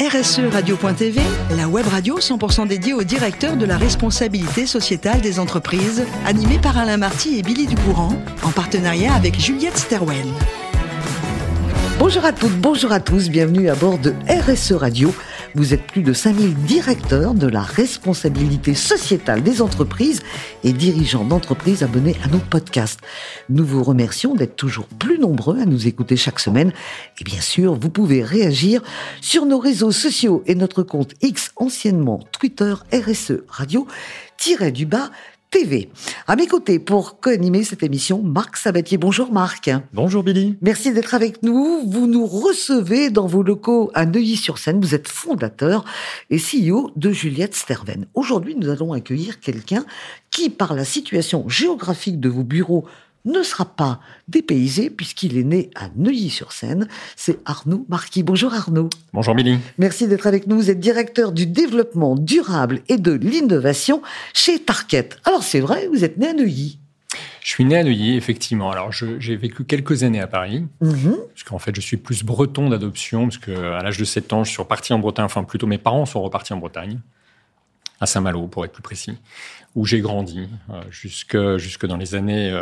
RSE Radio.tv, la web radio 100% dédiée au directeur de la responsabilité sociétale des entreprises, animée par Alain Marty et Billy Ducourant, en partenariat avec Juliette Sterwen. Bonjour à toutes, bonjour à tous, bienvenue à bord de RSE Radio. Vous êtes plus de 5000 directeurs de la responsabilité sociétale des entreprises et dirigeants d'entreprises abonnés à nos podcasts. Nous vous remercions d'être toujours plus nombreux à nous écouter chaque semaine. Et bien sûr, vous pouvez réagir sur nos réseaux sociaux et notre compte X, anciennement Twitter RSE Radio, tiré du bas TV. À mes côtés, pour co-animer cette émission, Marc Sabatier. Bonjour Marc. Bonjour Billy. Merci d'être avec nous. Vous nous recevez dans vos locaux à Neuilly-sur-Seine. Vous êtes fondateur et CEO de Juliette Sterven. Aujourd'hui, nous allons accueillir quelqu'un qui, par la situation géographique de vos bureaux ne sera pas dépaysé puisqu'il est né à Neuilly-sur-Seine. C'est Arnaud Marquis. Bonjour Arnaud. Bonjour Billy. Merci d'être avec nous. Vous êtes directeur du développement durable et de l'innovation chez Target. Alors c'est vrai, vous êtes né à Neuilly. Je suis né à Neuilly, effectivement. Alors, j'ai vécu quelques années à Paris, mm parce qu'en fait, je suis plus breton d'adoption, parce qu'à l'âge de 7 ans, je suis reparti en Bretagne, enfin, plutôt mes parents sont repartis en Bretagne, à Saint-Malo, pour être plus précis où j'ai grandi euh, jusque, jusque dans les années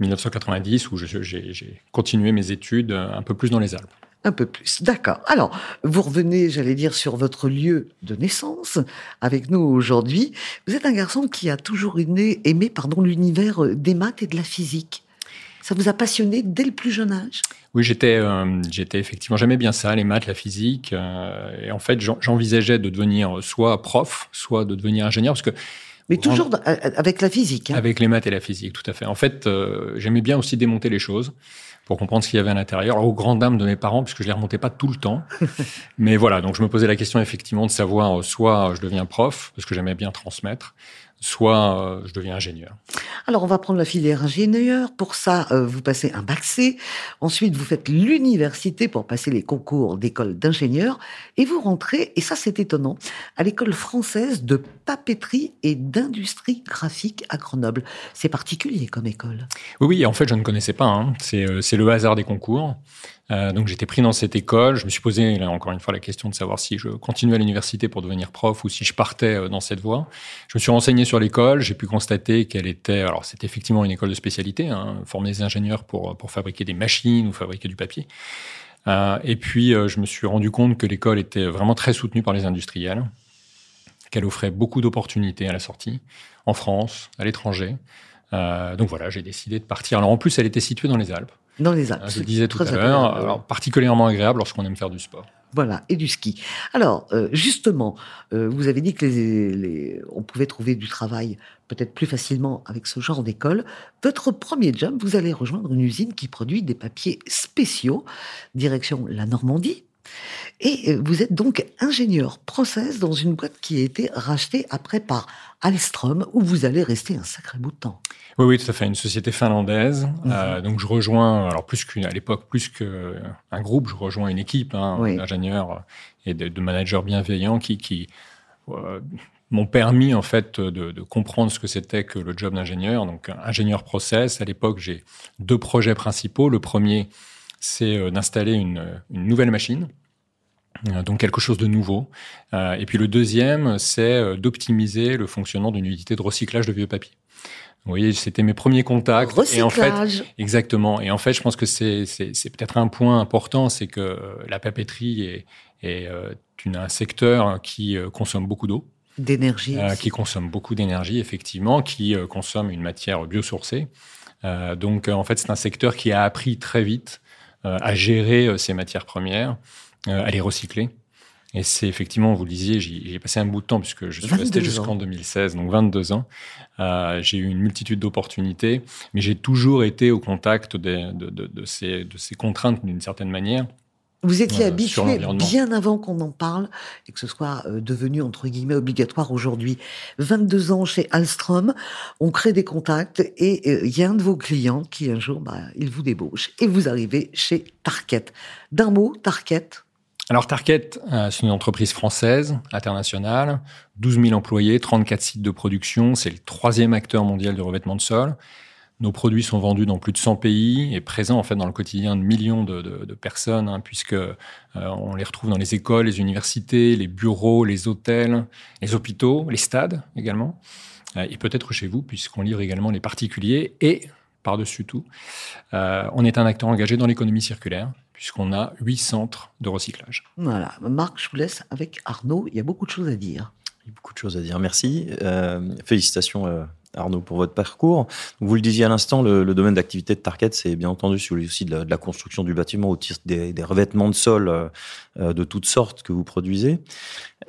1990, euh, où j'ai continué mes études un peu plus dans les Alpes. Un peu plus, d'accord. Alors, vous revenez, j'allais dire, sur votre lieu de naissance avec nous aujourd'hui. Vous êtes un garçon qui a toujours aimé, aimé l'univers des maths et de la physique. Ça vous a passionné dès le plus jeune âge? Oui, j'étais, euh, j'étais effectivement, j'aimais bien ça, les maths, la physique. et en fait, j'envisageais de devenir soit prof, soit de devenir ingénieur, parce que mais toujours euh, avec la physique. Hein. Avec les maths et la physique, tout à fait. En fait, euh, j'aimais bien aussi démonter les choses pour comprendre ce qu'il y avait à l'intérieur. Alors, aux grandes dames de mes parents, puisque je les remontais pas tout le temps. Mais voilà, donc je me posais la question effectivement de savoir, euh, soit je deviens prof, parce que j'aimais bien transmettre, soit euh, je deviens ingénieur. Alors, on va prendre la filière ingénieur. Pour ça, euh, vous passez un bac C. Ensuite, vous faites l'université pour passer les concours d'école d'ingénieur. Et vous rentrez, et ça c'est étonnant, à l'école française de papeterie et d'industrie graphique à Grenoble. C'est particulier comme école. Oui, oui, en fait, je ne connaissais pas. Hein. C'est le hasard des concours. Euh, donc j'étais pris dans cette école. Je me suis posé encore une fois la question de savoir si je continuais à l'université pour devenir prof ou si je partais euh, dans cette voie. Je me suis renseigné sur l'école. J'ai pu constater qu'elle était, alors c'était effectivement une école de spécialité, hein, former des ingénieurs pour pour fabriquer des machines ou fabriquer du papier. Euh, et puis euh, je me suis rendu compte que l'école était vraiment très soutenue par les industriels, qu'elle offrait beaucoup d'opportunités à la sortie, en France, à l'étranger. Euh, donc voilà, j'ai décidé de partir. Alors en plus, elle était située dans les Alpes. Dans les Alpes. Je le disais tout à l'heure, particulièrement agréable lorsqu'on aime faire du sport. Voilà, et du ski. Alors, euh, justement, euh, vous avez dit que les, on pouvait trouver du travail peut-être plus facilement avec ce genre d'école. Votre premier job, vous allez rejoindre une usine qui produit des papiers spéciaux, direction la Normandie. Et euh, vous êtes donc ingénieur process dans une boîte qui a été rachetée après par Alstrom, où vous allez rester un sacré bout de temps. Oui, oui, tout à fait. Une société finlandaise. Mhm. Euh, donc je rejoins, alors plus qu'à l'époque, plus qu'un groupe, je rejoins une équipe hein, d'ingénieurs et de, managers bienveillants qui, qui euh, m'ont permis en fait de, de comprendre ce que c'était que le job d'ingénieur. Donc ingénieur process. À l'époque, j'ai deux projets principaux. Le premier, c'est euh, d'installer une, une nouvelle machine donc quelque chose de nouveau. et puis le deuxième, c'est d'optimiser le fonctionnement d'une unité de recyclage de vieux papiers. Oui, c'était mes premiers contacts. Recyclage. Et en fait, exactement. Et en fait, je pense que c'est peut-être un point important, c'est que euh, la papeterie est, est euh, un secteur qui euh, consomme beaucoup d'eau. D'énergie. qui consomme beaucoup d'énergie, effectivement, qui consomme une matière biosourcée. donc, en fait, c'est un secteur qui a appris très vite à gérer ces matières premières, à les recycler. Et c'est effectivement, vous le disiez, j'ai passé un bout de temps puisque je suis resté jusqu'en 2016, donc 22 ans. Euh, j'ai eu une multitude d'opportunités, mais j'ai toujours été au contact de, de, de, de ces, de ces contraintes d'une certaine manière. Vous étiez habitué bien avant qu'on en parle et que ce soit euh, devenu entre guillemets obligatoire aujourd'hui. 22 ans chez Alstrom, on crée des contacts et euh, il y a un de vos clients qui un jour, bah, il vous débauche et vous arrivez chez Tarket. D'un mot, Tarket, alors Target, euh, c'est une entreprise française, internationale, 12 000 employés, 34 sites de production, c'est le troisième acteur mondial du revêtement de sol. Nos produits sont vendus dans plus de 100 pays et présents en fait dans le quotidien de millions de, de, de personnes, hein, puisque euh, on les retrouve dans les écoles, les universités, les bureaux, les hôtels, les hôpitaux, les stades également, euh, et peut-être chez vous, puisqu'on livre également les particuliers. Et par-dessus tout, euh, on est un acteur engagé dans l'économie circulaire, puisqu'on a huit centres de recyclage. Voilà, Marc, je vous laisse avec Arnaud. Il y a beaucoup de choses à dire. Il y a beaucoup de choses à dire. Merci. Euh, félicitations euh, Arnaud, pour votre parcours. Vous le disiez à l'instant, le, domaine d'activité de Target, c'est bien entendu celui aussi de la, construction du bâtiment au titre des, revêtements de sol euh, de toutes sortes que vous produisez.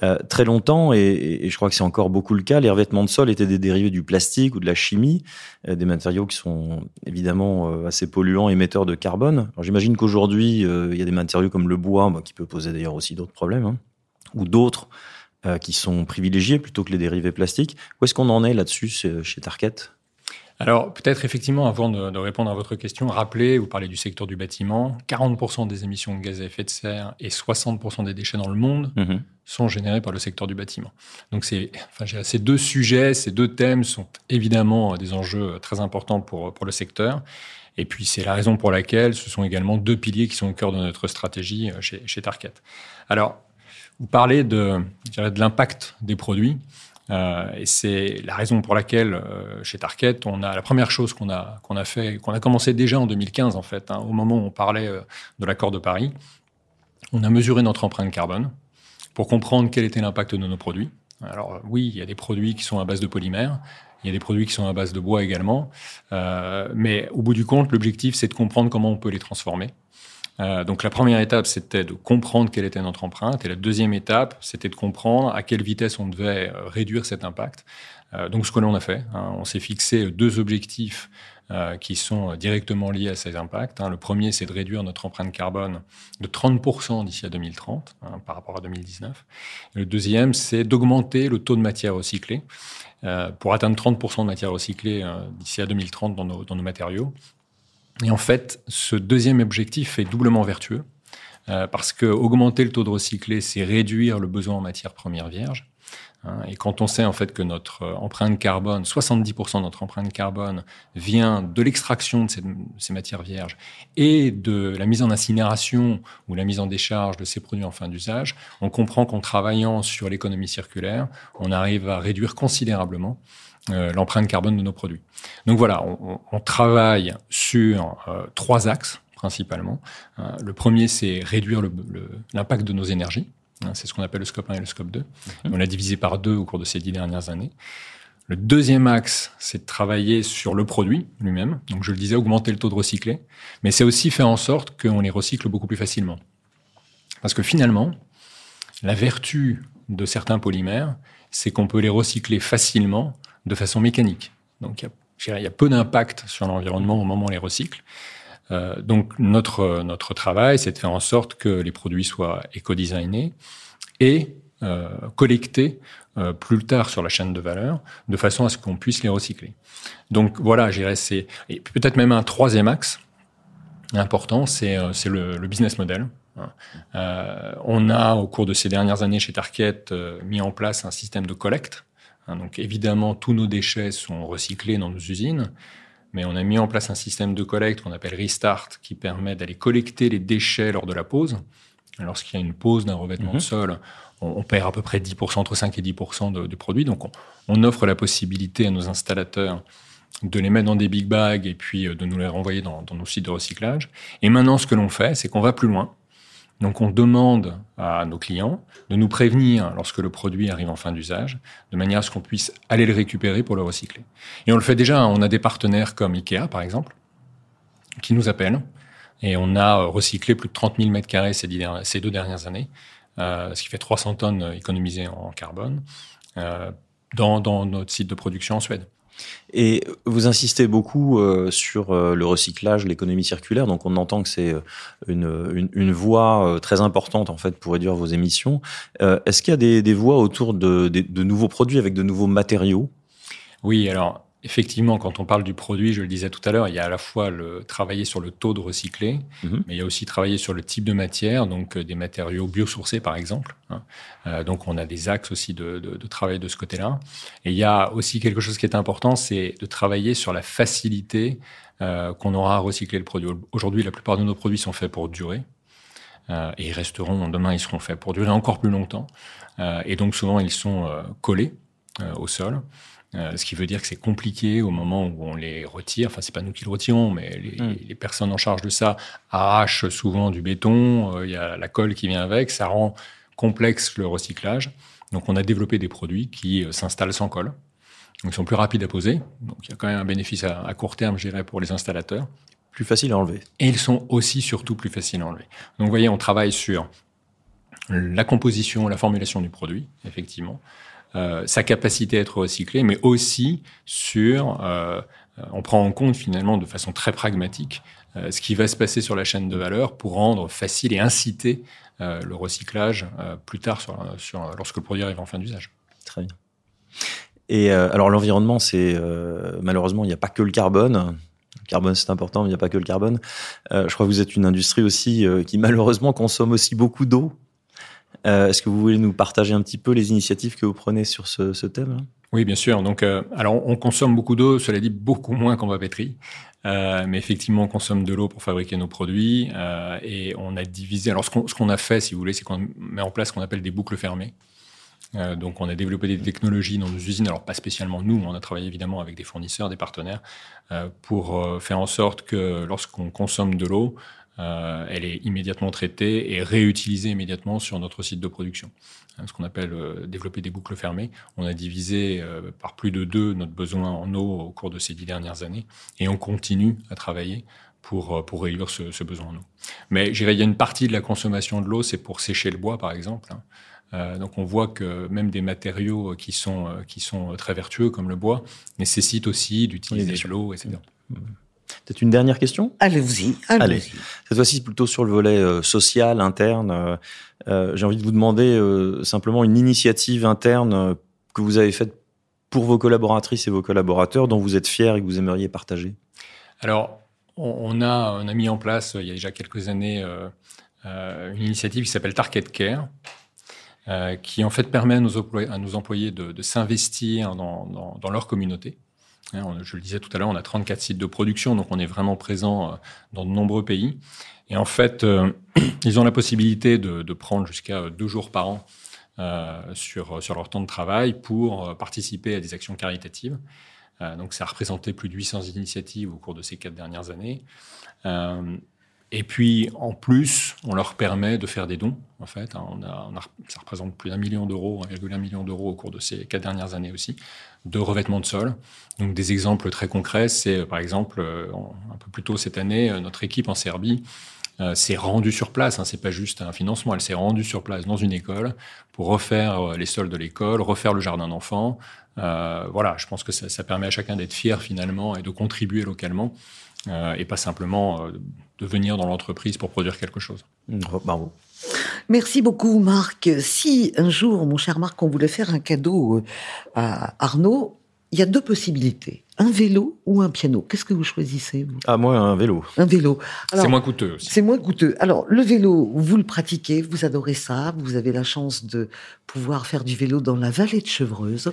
Euh, très longtemps, et, je crois que c'est encore beaucoup le cas, les revêtements de sol étaient des dérivés du plastique ou de la chimie, euh, des matériaux qui sont évidemment euh, assez polluants, émetteurs de carbone. J'imagine qu'aujourd'hui, il y a des matériaux comme le bois, bah, qui peut poser d'ailleurs aussi d'autres problèmes, hein, ou d'autres qui sont privilégiés plutôt que les dérivés plastiques. Où est-ce qu'on en est là-dessus chez Target alors, peut-être effectivement, avant de, de, répondre à votre question, rappeler, vous parlez du secteur du bâtiment, 40% des émissions de gaz à effet de serre et 60% des déchets dans le monde mmh. sont générés par le secteur du bâtiment. Donc, enfin, ces deux sujets, ces deux thèmes sont évidemment des enjeux très importants pour, pour le secteur. Et puis, c'est la raison pour laquelle ce sont également deux piliers qui sont au cœur de notre stratégie chez, chez Target. Alors, vous parlez de, l'impact des produits. Euh, et c'est la raison pour laquelle euh, chez Target, on a la première chose qu'on a qu'on a fait, qu'on a commencé déjà en 2015 en fait, hein, au moment où on parlait euh, de l'accord de Paris, on a mesuré notre empreinte carbone pour comprendre quel était l'impact de nos produits. Alors oui, il y a des produits qui sont à base de polymères, il y a des produits qui sont à base de bois également, mais au bout du compte, l'objectif c'est de comprendre comment on peut les transformer. Euh, donc la première étape, c'était de comprendre quelle était notre empreinte, et la deuxième étape, c'était de comprendre à quelle vitesse on devait euh, réduire cet impact. Euh, donc ce que l'on a fait, hein, on s'est fixé deux objectifs qui sont directement liés à ces impacts. Hein. Le premier, c'est de réduire notre empreinte carbone de 30% d'ici à 2030 hein, par rapport à 2019. Et le deuxième, c'est d'augmenter le taux de matière recyclée pour atteindre 30% de matière recyclée d'ici à 2030 dans nos, dans nos matériaux. Et en fait, ce deuxième objectif est doublement vertueux, euh, parce que augmenter le taux de recyclé, c'est réduire le besoin en matière première vierge. Hein, et quand on sait en fait que notre euh, empreinte carbone, 70% de notre empreinte carbone vient de l'extraction de ces, matières vierges et de la mise en incinération ou la mise en décharge de ces produits en fin d'usage, on comprend qu'en travaillant sur l'économie circulaire, on arrive à réduire considérablement euh, l'empreinte carbone de nos produits. Donc voilà, on, on travaille sur euh, trois axes principalement. Euh, le premier, c'est réduire l'impact de nos énergies. Hein, c'est ce qu'on appelle le scope 1 et le scope 2. Mmh. On l'a divisé par deux au cours de ces dix dernières années. Le deuxième axe, c'est de travailler sur le produit lui-même. Donc, je le disais, augmenter le taux de recyclé. Mais c'est aussi faire en sorte qu'on les recycle beaucoup plus facilement. Parce que finalement, la vertu de certains polymères, c'est qu'on peut les recycler facilement de façon mécanique. Donc, il y a, y a peu d'impact sur l'environnement au moment où on les recycle. Euh, donc, notre, notre travail, c'est de faire en sorte que les produits soient éco-designés et euh, collectés euh, plus tard sur la chaîne de valeur, de façon à ce qu'on puisse les recycler. Donc, voilà, j'irais, c'est peut-être même un troisième axe important, c'est euh, le, le business model. Euh, on a, au cours de ces dernières années chez Target, euh, mis en place un système de collecte Hein, donc évidemment, tous nos déchets sont recyclés dans nos usines, mais on a mis en place un système de collecte qu'on appelle Restart, qui permet d'aller collecter les déchets lors de la pause. Lorsqu'il y a une pause d'un revêtement mmh. de sol, on, on, perd à peu près 10%, entre 5 et 10% de, de, produits. Donc on, on, offre la possibilité à nos installateurs de les mettre dans des big bags et puis euh, de nous les renvoyer dans, dans nos sites de recyclage. Et maintenant, ce que l'on fait, c'est qu'on va plus loin. Donc on demande à nos clients de nous prévenir lorsque le produit arrive en fin d'usage, de manière à ce qu'on puisse aller le récupérer pour le recycler. Et on le fait déjà, on a des partenaires comme Ikea par exemple, qui nous appellent, et on a recyclé plus de 30 000 mètres carrés ces, deux dernières années, euh, ce qui fait 300 tonnes économisées en carbone, euh, dans notre site de production en Suède. Et vous insistez beaucoup euh, sur euh, le recyclage, l'économie circulaire. Donc, on entend que c'est euh, une, une, une, voie euh, très importante en fait pour réduire vos émissions. Euh, Est-ce qu'il y a des, des voies autour de, de, de, nouveaux produits avec de nouveaux matériaux? Oui, alors effectivement, quand on parle du produit, je le disais tout à l'heure, il y a à la fois le travailler sur le taux de recyclé, Mhm. mais il y a aussi travailler sur le type de matière, donc euh, des matériaux biosourcés par exemple. hein. Euh, donc on a des axes aussi de, de- de travail de ce côté-là. Et il y a aussi quelque chose qui est important, c'est de travailler sur la facilité euh, qu'on aura à recycler le produit. Aujourd'hui, la plupart de nos produits sont faits pour durer. Euh, et ils resteront, demain, ils seront faits pour durer encore plus longtemps. Et donc, souvent, ils sont collés au sol. Euh, ce qui veut dire que c'est compliqué au moment où on les retire. Enfin, c'est pas nous qui le retirons, mais les, Mm. les personnes en charge de ça arrachent souvent du béton. euh, Il y a la colle qui vient avec. Ça rend complexe le recyclage. Donc, on a développé des produits qui euh, s'installent sans colle. Donc, ils sont plus rapides à poser. Donc, il y a quand même un bénéfice à, à court terme, je dirais, pour les installateurs. Plus facile à enlever. Et ils sont aussi surtout plus faciles à enlever. Donc, vous voyez, on travaille sur la composition, la formulation du produit, effectivement, sa capacité à être recyclé, mais aussi sur, euh, euh, on prend en compte finalement de façon très pragmatique euh, ce qui va se passer sur la chaîne de valeur pour rendre facile et inciter euh, le recyclage euh, plus tard lorsque le produit arrive en fin d'usage. Très bien. Et euh, alors l'environnement, c'est euh, malheureusement, il n'y a pas que le carbone. Le carbone, c'est important, mais il n'y a pas que le carbone. Euh, je crois que vous êtes une industrie aussi euh, qui malheureusement consomme aussi beaucoup d'eau. Euh, Est-ce que vous voulez nous partager un petit peu les initiatives que vous prenez sur ce, thème Oui, bien sûr. Donc, euh, alors, on consomme beaucoup d'eau, cela dit beaucoup moins qu'en papeterie. Euh, mais effectivement, on consomme de l'eau pour fabriquer nos produits euh, et on a divisé. Alors, ce qu'on a fait, si vous voulez, c'est qu'on met en place ce qu'on appelle des boucles fermées. Donc, on a développé des technologies dans nos usines. Alors, pas spécialement nous, on a travaillé évidemment avec des fournisseurs, des partenaires, pour faire en sorte que lorsqu'on consomme de l'eau, euh, elle est immédiatement traitée et réutilisée immédiatement sur notre site de production. Hein, ce qu'on appelle euh, développer des boucles fermées. On a divisé euh, par plus de deux notre besoin en eau au cours de ces dix dernières années et on continue à travailler pour, pour réduire ce, ce besoin en eau. Mais je dirais, il y a une partie de la consommation de l'eau, c'est pour sécher le bois, par exemple. hein. Euh, donc on voit que même des matériaux qui sont, qui sont très vertueux, comme le bois, nécessitent aussi d'utiliser de l'eau, etc. Peut-être une dernière question? Allez-y, Allez. allez-y. Cette fois-ci, plutôt sur le volet euh, social, interne. Euh, euh, J'ai envie de vous demander euh, simplement une initiative interne euh, que vous avez faite pour vos collaboratrices et vos collaborateurs dont vous êtes fiers et que vous aimeriez partager? Alors, on, on a, on a mis en place, il y a déjà quelques années, euh, euh, une initiative qui s'appelle Target Care, euh, qui en fait permet à nos employés, à nos employés de, de s'investir dans, dans, dans leur communauté. Hein, je le disais tout à l'heure, on a 34 sites de production, donc on est vraiment présent euh, dans de nombreux pays. Et en fait, euh, ils ont la possibilité de, prendre jusqu'à euh, deux jours par an sur, sur leur temps de travail pour participer à des actions caritatives. Donc, ça a représenté plus de 800 initiatives au cours de ces quatre dernières années. Et puis, en plus, on leur permet de faire des dons, en fait. hein. Ça représente plus d'un million d'euros, 1,1 million d'euros au cours de ces quatre dernières années aussi, de revêtement de sol. Donc, des exemples très concrets, c'est, par exemple, euh, un peu plus tôt cette année, euh, notre équipe en Serbie euh, s'est rendue sur place. Hein, c'est pas juste un financement, elle s'est rendue sur place dans une école pour refaire les sols de l'école, refaire le jardin d'enfants. Voilà, je pense que ça permet à chacun d'être fier finalement et de contribuer localement euh, et pas simplement euh, de venir dans l'entreprise pour produire quelque chose. Bravo. Merci beaucoup, Marc. Si un jour, mon cher Marc, on voulait faire un cadeau euh, à Arnaud, il y a deux possibilités. Un vélo ou un piano? Qu'est-ce que vous choisissez, vous? Ah, moi, un vélo. Un vélo. C'est moins coûteux aussi. C'est moins coûteux. Alors, le vélo, vous le pratiquez, vous adorez ça, vous avez la chance de pouvoir faire du vélo dans la vallée de Chevreuse.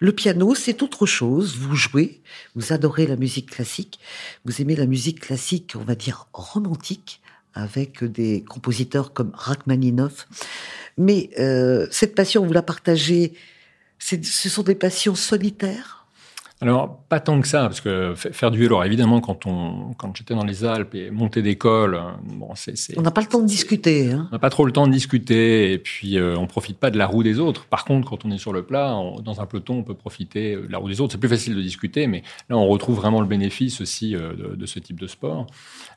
Le piano, c'est autre chose. Vous jouez, vous adorez la musique classique, vous aimez la musique classique, on va dire romantique, avec des compositeurs comme Rachmaninoff. Mais euh, cette passion, vous la partagez, ce sont des passions solitaires? Alors, pas tant que ça, parce que fa- faire du vélo, alors évidemment, quand, on, quand j'étais dans les Alpes et monter d'école, euh, bon, c'est, On n'a pas le temps de discuter. Hein on n'a pas trop le temps de discuter et puis euh, on profite pas de la roue des autres. Par contre, quand on est sur le plat, on- dans un peloton, on peut profiter euh, de la roue des autres. C'est plus facile de discuter, mais là, on retrouve vraiment le bénéfice aussi euh, de, de ce type de sport,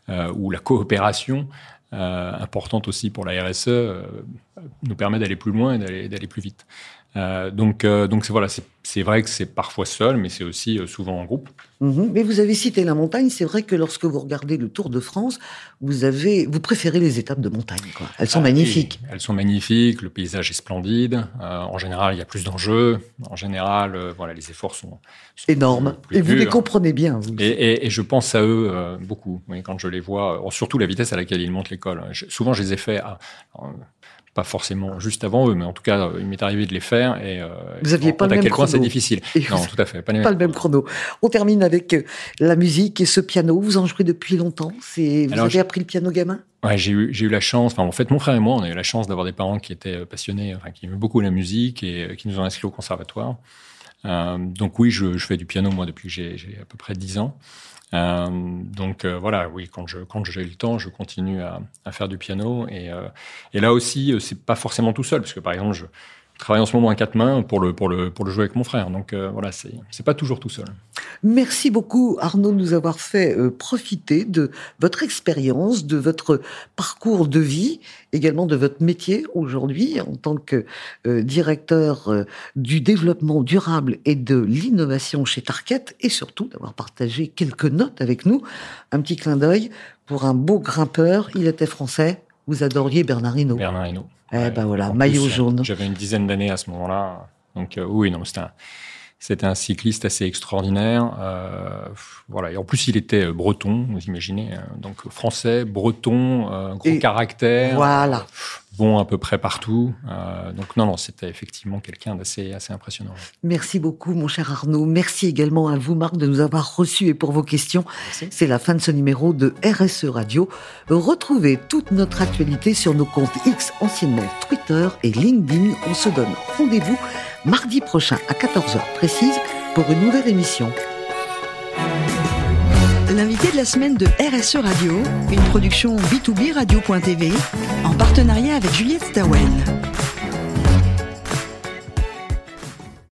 euh, où la coopération, importante aussi pour la RSE, nous permet d'aller plus loin et d'aller plus vite. Euh, donc, euh, donc c'est voilà, c'est vrai que c'est parfois seul, mais c'est aussi euh, souvent en groupe. Mhm. Mais vous avez cité la montagne. C'est vrai que lorsque vous regardez le Tour de France, vous avez, vous préférez les étapes de montagne. Quoi. Elles sont Ah, magnifiques. oui, elles sont magnifiques. Le paysage est splendide. En général, il y a plus d'enjeux. En général, voilà, les efforts sont, sont Énormes. plus Et vous les comprenez bien. Vous. Et, et- et je pense à eux beaucoup oui, quand je les vois, surtout la vitesse à laquelle ils montent l'école. Souvent, je les ai fait, à- euh, pas forcément juste avant eux, mais en tout cas, euh, il m'est arrivé de les faire. Et euh, Vous je aviez me pas le compte à même quel point c'est chrono. difficile. Et Non, tout à fait, pas Pas le même chrono. On termine avec euh, la musique et ce piano. Vous en jouez depuis longtemps. C'est vous Alors, avez appris le piano gamin? Ouais, j'ai eu, j'ai eu la chance, enfin, en fait, mon frère et moi, on a eu la chance d'avoir des parents qui étaient passionnés, enfin, qui aimaient beaucoup la musique et qui nous ont inscrits au conservatoire. Euh, donc oui, je, je fais du piano, moi, depuis que j'ai, j'ai à peu près 10 ans. Euh, donc euh, voilà, oui, quand, je, quand j'ai le temps, je continue à, à faire du piano. Et, euh, et là aussi, euh, c'est pas forcément tout seul, parce que par exemple, je travaille en ce moment à quatre mains pour le, pour le, pour le jouer avec mon frère. Donc euh, voilà, c'est, c'est pas toujours tout seul. Merci beaucoup Arnaud de nous avoir fait euh, profiter de votre expérience, de votre parcours de vie, également de votre métier aujourd'hui en tant que euh, directeur euh, du développement durable et de l'innovation chez Target et surtout d'avoir partagé quelques notes avec nous. Un petit clin d'œil pour un beau grimpeur, il était français, vous adoriez Bernard Hinault. Bernard Hinault. Eh ben voilà, maillot plus, jaune. J'avais une dizaine d'années à ce moment-là. Donc euh, oui, non, c'était un, c'était un cycliste assez extraordinaire. Euh, voilà. Et en plus, il était euh, breton, vous imaginez. euh, Donc français, breton, euh, gros Et caractère, Voilà. Bon à peu près partout. Euh, donc non, non, c'était effectivement quelqu'un d'assez assez impressionnant. Merci beaucoup, mon cher Arnaud. Merci également à vous, Marc, de nous avoir reçus et pour vos questions. C'est la fin de ce numéro de RSE Radio. Retrouvez toute notre actualité sur nos comptes X, anciennement Twitter et LinkedIn. On se donne rendez-vous mardi prochain à 14h précise pour une nouvelle émission. La semaine de RSE Radio, une production B2B Radio.tv en partenariat avec Juliette Stawen.